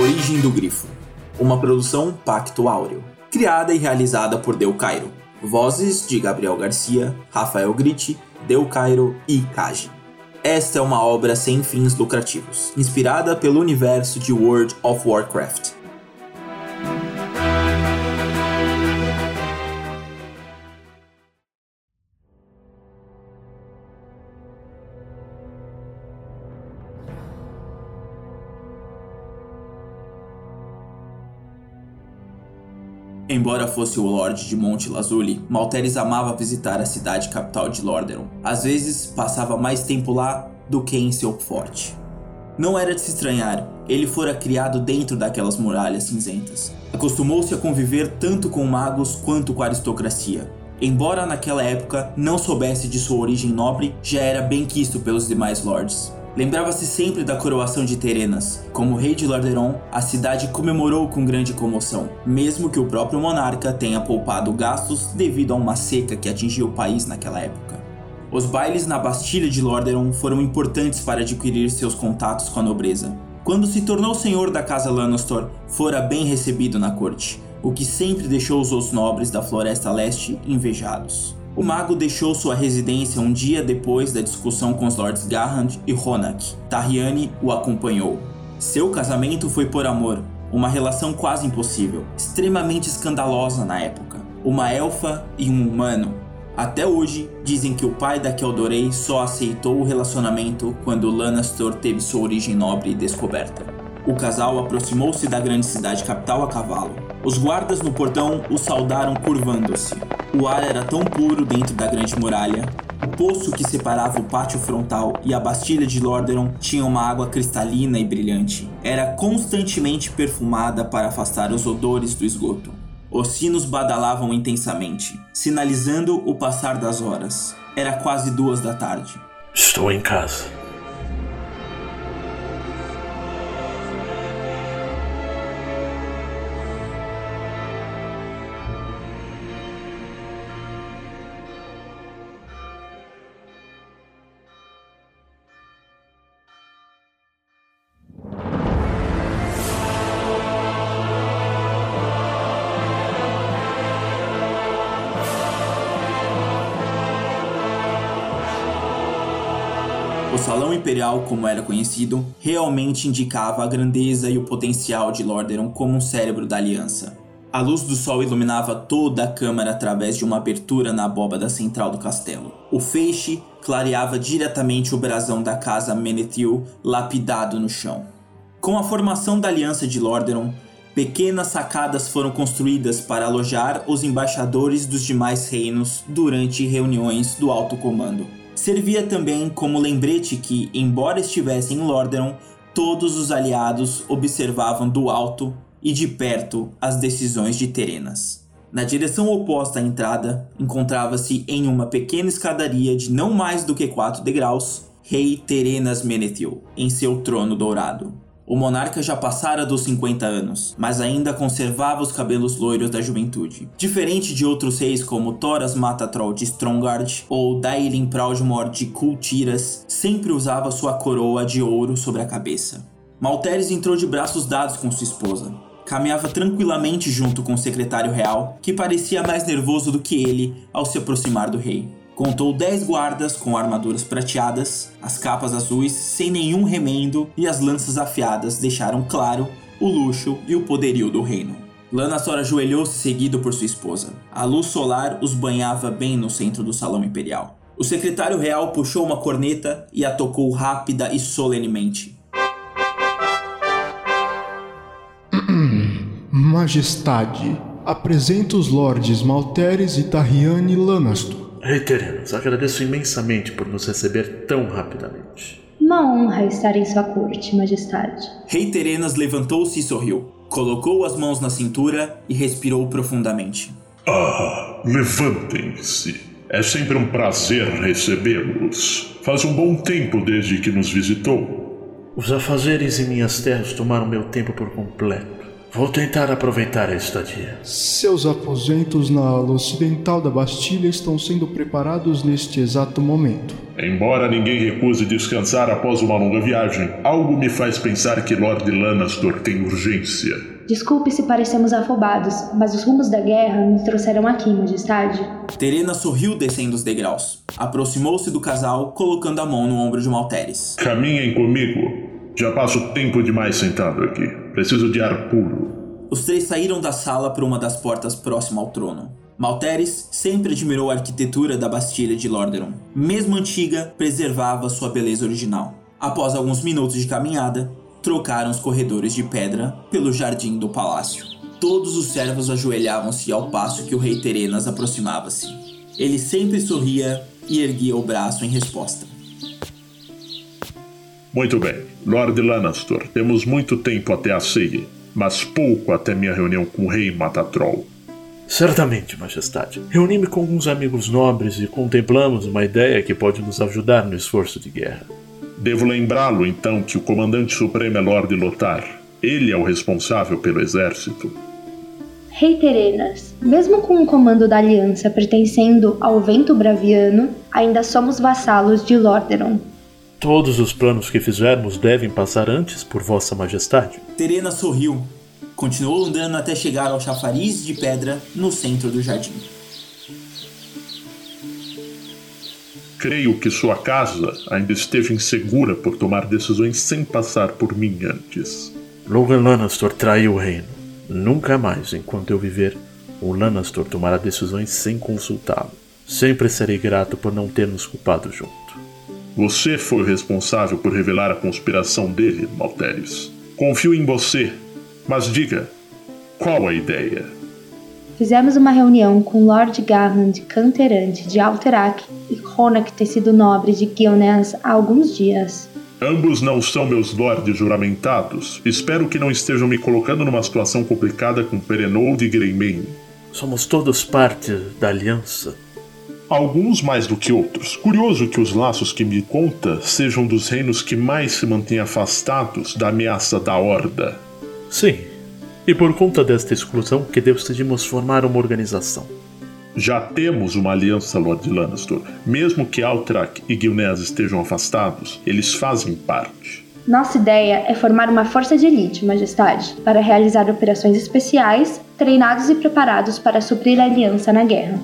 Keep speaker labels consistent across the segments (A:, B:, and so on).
A: Origem do Grifo, uma produção Pacto Áureo, criada e realizada por Del Cairo. Vozes de Gabriel Garcia, Rafael Gritti, Del Cairo e Kaji. Esta é uma obra sem fins lucrativos, inspirada pelo universo de World of Warcraft. Embora fosse o Lorde de Monte Lazuli, Malteres amava visitar a cidade capital de Lordaeron. Às vezes, passava mais tempo lá do que em seu forte. Não era de se estranhar, ele fora criado dentro daquelas muralhas cinzentas. Acostumou-se a conviver tanto com magos quanto com a aristocracia. Embora naquela época não soubesse de sua origem nobre, já era bem quisto pelos demais lords. Lembrava-se sempre da coroação de Terenas. Como rei de Lordaeron, a cidade comemorou com grande comoção, mesmo que o próprio monarca tenha poupado gastos devido a uma seca que atingiu o país naquela época. Os bailes na Bastilha de Lordaeron foram importantes para adquirir seus contatos com a nobreza. Quando se tornou senhor da casa Lannister, fora bem recebido na corte, o que sempre deixou os outros nobres da Floresta Leste invejados. O mago deixou sua residência um dia depois da discussão com os lords Garrand e Ronak. Tarriane o acompanhou. Seu casamento foi por amor, uma relação quase impossível, extremamente escandalosa na época. Uma elfa e um humano. Até hoje, dizem que o pai da Keldorei só aceitou o relacionamento quando Lanastor teve sua origem nobre descoberta. O casal aproximou-se da grande cidade capital a cavalo. Os guardas no portão o saudaram curvando-se. O ar era tão puro dentro da grande muralha. O poço que separava o pátio frontal e a Bastilha de Lordaeron tinha uma água cristalina e brilhante. Era constantemente perfumada para afastar os odores do esgoto. Os sinos badalavam intensamente, sinalizando o passar das horas. Era quase duas da tarde.
B: Estou em casa.
A: Salão Imperial, como era conhecido, realmente indicava a grandeza e o potencial de Lordaeron como um cérebro da aliança. A luz do sol iluminava toda a câmara através de uma abertura na abóbada central do castelo. O feixe clareava diretamente o brasão da casa Menethil lapidado no chão. Com a formação da Aliança de Lordaeron, pequenas sacadas foram construídas para alojar os embaixadores dos demais reinos durante reuniões do alto comando. Servia também como lembrete que, embora estivessem em Lordaeron, todos os aliados observavam do alto e de perto as decisões de Terenas. Na direção oposta à entrada, encontrava-se em uma pequena escadaria de não mais do que quatro degraus, Rei Terenas Menethil, em seu trono dourado. O monarca já passara dos 50 anos, mas ainda conservava os cabelos loiros da juventude. Diferente de outros reis como Thoras Matatrol de Strongard ou Dailin Proudmore de Kultiras, sempre usava sua coroa de ouro sobre a cabeça. Malteres entrou de braços dados com sua esposa. Caminhava tranquilamente junto com o secretário real, que parecia mais nervoso do que ele ao se aproximar do rei. Contou 10 guardas com armaduras prateadas, as capas azuis sem nenhum remendo e as lanças afiadas deixaram claro o luxo e o poderio do reino. Lanastor ajoelhou-se seguido por sua esposa. A luz solar os banhava bem no centro do salão imperial. O secretário real puxou uma corneta e a tocou rápida e solenemente.
C: Majestade, apresento os lordes Malteres e Tarriane Lanastor.
B: Rei Terenas, agradeço imensamente por nos receber tão rapidamente.
D: Uma honra estar em sua corte, Majestade.
A: Rei Terenas levantou-se e sorriu. Colocou as mãos na cintura e respirou profundamente.
E: Ah, levantem-se. É sempre um prazer recebê-los. Faz um bom tempo desde que nos visitou.
B: Os afazeres em minhas terras tomaram meu tempo por completo. Vou tentar aproveitar a estadia.
C: Seus aposentos na ala ocidental da Bastilha estão sendo preparados neste exato momento.
E: Embora ninguém recuse descansar após uma longa viagem, algo me faz pensar que Lord Lanastor tem urgência.
D: Desculpe se parecemos afobados, mas os rumos da guerra nos trouxeram aqui, Majestade.
A: Terena sorriu descendo os degraus. Aproximou-se do casal, colocando a mão no ombro de Malteres.
E: Caminhem comigo. Já passo tempo demais sentado aqui. Preciso de ar puro.
A: Os três saíram da sala por uma das portas próxima ao trono. Malteres sempre admirou a arquitetura da Bastilha de Lordaeron. Mesmo antiga, preservava sua beleza original. Após alguns minutos de caminhada, trocaram os corredores de pedra pelo jardim do palácio. Todos os servos ajoelhavam-se ao passo que o rei Terenas aproximava-se. Ele sempre sorria e erguia o braço em resposta.
E: Muito bem, Lord Lanastor, temos muito tempo até a ceia, mas pouco até minha reunião com o rei Matatrol.
B: Certamente, Majestade. Reuni-me com alguns amigos nobres e contemplamos uma ideia que pode nos ajudar no esforço de guerra.
E: Devo lembrá-lo então que o comandante supremo é Lord Lothar. Ele é o responsável pelo exército.
D: Rei Terenas, mesmo com o comando da aliança pertencendo ao vento braviano, ainda somos vassalos de Lordaeron.
B: Todos os planos que fizermos devem passar antes por Vossa Majestade.
A: Terena sorriu. Continuou andando até chegar ao chafariz de pedra no centro do jardim.
E: Creio que sua casa ainda esteja insegura por tomar decisões sem passar por mim antes.
B: Logan Lannister traiu o reino. Nunca mais, enquanto eu viver, o Lannister tomará decisões sem consultá-lo. Sempre serei grato por não ter nos culpado junto.
E: Você foi o responsável por revelar a conspiração dele, Malteres. Confio em você, mas diga, qual a ideia?
D: Fizemos uma reunião com Lord Garland Canterante de Alterac e Ronak Tecido Nobre de Gilneas há alguns dias.
E: Ambos não são meus lordes juramentados. Espero que não estejam me colocando numa situação complicada com Perenold e Greymane.
B: Somos todos parte da aliança.
E: Alguns mais do que outros. Curioso que os laços que me conta sejam dos reinos que mais se mantêm afastados da ameaça da Horda.
B: Sim. E por conta desta exclusão que decidimos formar uma organização.
E: Já temos uma aliança, Lord Lannister. Mesmo que Altrak e Gilneas estejam afastados, eles fazem parte.
D: Nossa ideia é formar uma força de elite, Majestade, para realizar operações especiais, treinados e preparados para suprir a aliança na guerra.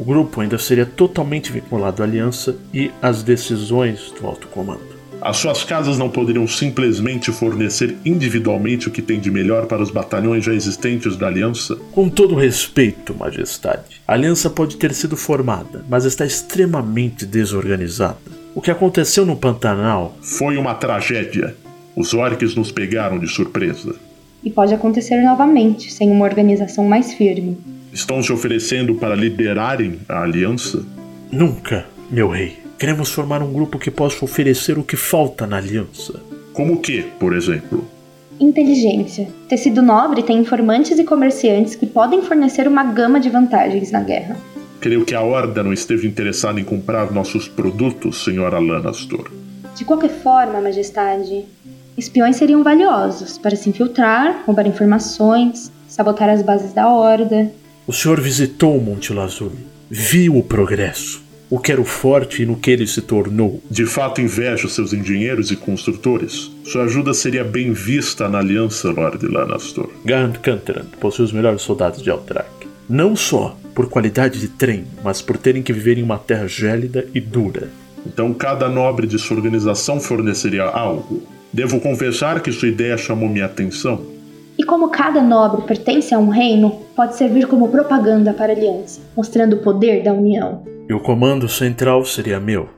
B: O grupo ainda seria totalmente vinculado à aliança e às decisões do alto comando.
E: As suas casas não poderiam simplesmente fornecer individualmente o que tem de melhor para os batalhões já existentes da Aliança?
B: Com todo respeito, Majestade, a Aliança pode ter sido formada, mas está extremamente desorganizada. O que aconteceu no Pantanal
E: Foi uma tragédia. Os orcs nos pegaram de surpresa.
D: E pode acontecer novamente, sem uma organização mais firme.
E: Estão se oferecendo para liderarem a aliança?
B: nunca, meu rei. Queremos formar um grupo que possa oferecer o que falta na aliança.
E: Como o que, por exemplo?
D: Inteligência. Tecido Nobre tem informantes e comerciantes que podem fornecer uma gama de vantagens na guerra.
E: Creio que a Horda não esteja interessada em comprar nossos produtos, senhora Lanastor.
D: De qualquer forma, Majestade, espiões seriam valiosos para se infiltrar, roubar informações, sabotar as bases da Horda.
B: O senhor visitou o Monte Lazuli, viu o progresso, o que era o forte e no que ele se tornou.
E: De fato, invejo seus engenheiros e construtores. Sua ajuda seria bem vista na aliança, Lord Lanastor.
B: Garant Canterand possui os melhores soldados de Altrak. Não só por qualidade de treino, mas por terem que viver em uma terra gélida e dura.
E: Então, cada nobre de sua organização forneceria algo. Devo confessar que sua ideia chamou minha atenção.
D: E como cada nobre pertence a um reino, pode servir como propaganda para a aliança, mostrando o poder da união.
B: E o comando central seria meu,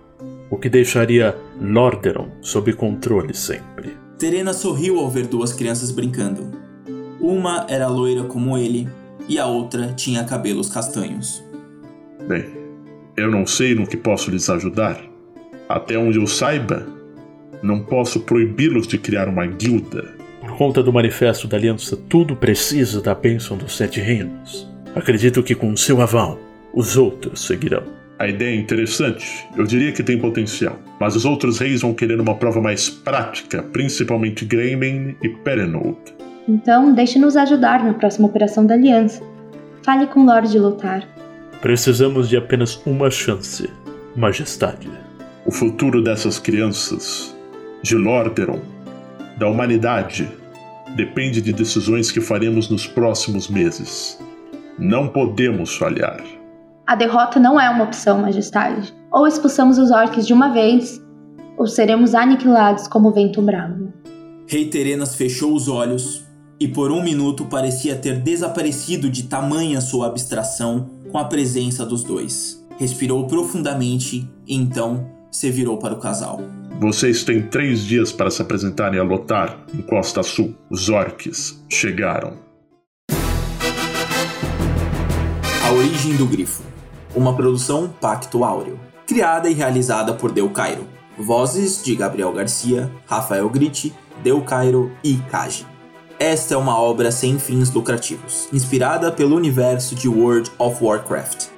B: o que deixaria Lordaeron sob controle sempre.
A: Terena sorriu ao ver duas crianças brincando. Uma era loira como ele e a outra tinha cabelos castanhos.
E: Bem, eu não sei no que posso lhes ajudar. Até onde eu saiba, não posso proibi-los de criar uma guilda.
B: Por conta do manifesto da aliança, tudo precisa da bênção dos sete reinos. Acredito que com seu aval, os outros seguirão.
E: A ideia é interessante, eu diria que tem potencial, mas os outros reis vão querer uma prova mais prática, principalmente Greymane e Perenold.
D: Então, deixe-nos ajudar na próxima operação da Aliança. Fale com Lord Lothar.
B: Precisamos de apenas uma chance, Majestade.
E: O futuro dessas crianças, de Lordaeron, da humanidade, depende de decisões que faremos nos próximos meses. Não podemos falhar.
D: A derrota não é uma opção, Majestade. Ou expulsamos os orcs de uma vez, ou seremos aniquilados como o vento bravo.
A: Rei Terenas fechou os olhos e por um minuto parecia ter desaparecido de tamanha sua abstração com a presença dos dois. Respirou profundamente e então se virou para o casal.
E: Vocês têm três dias para se apresentarem a Lotar, em Costa Sul. Os orques chegaram.
A: A Origem do Grifo. Uma produção Pacto Áureo. Criada e realizada por Del Cairo. Vozes de Gabriel Garcia, Rafael Gritti, Del Cairo e Kaji. Esta é uma obra sem fins lucrativos, inspirada pelo universo de World of Warcraft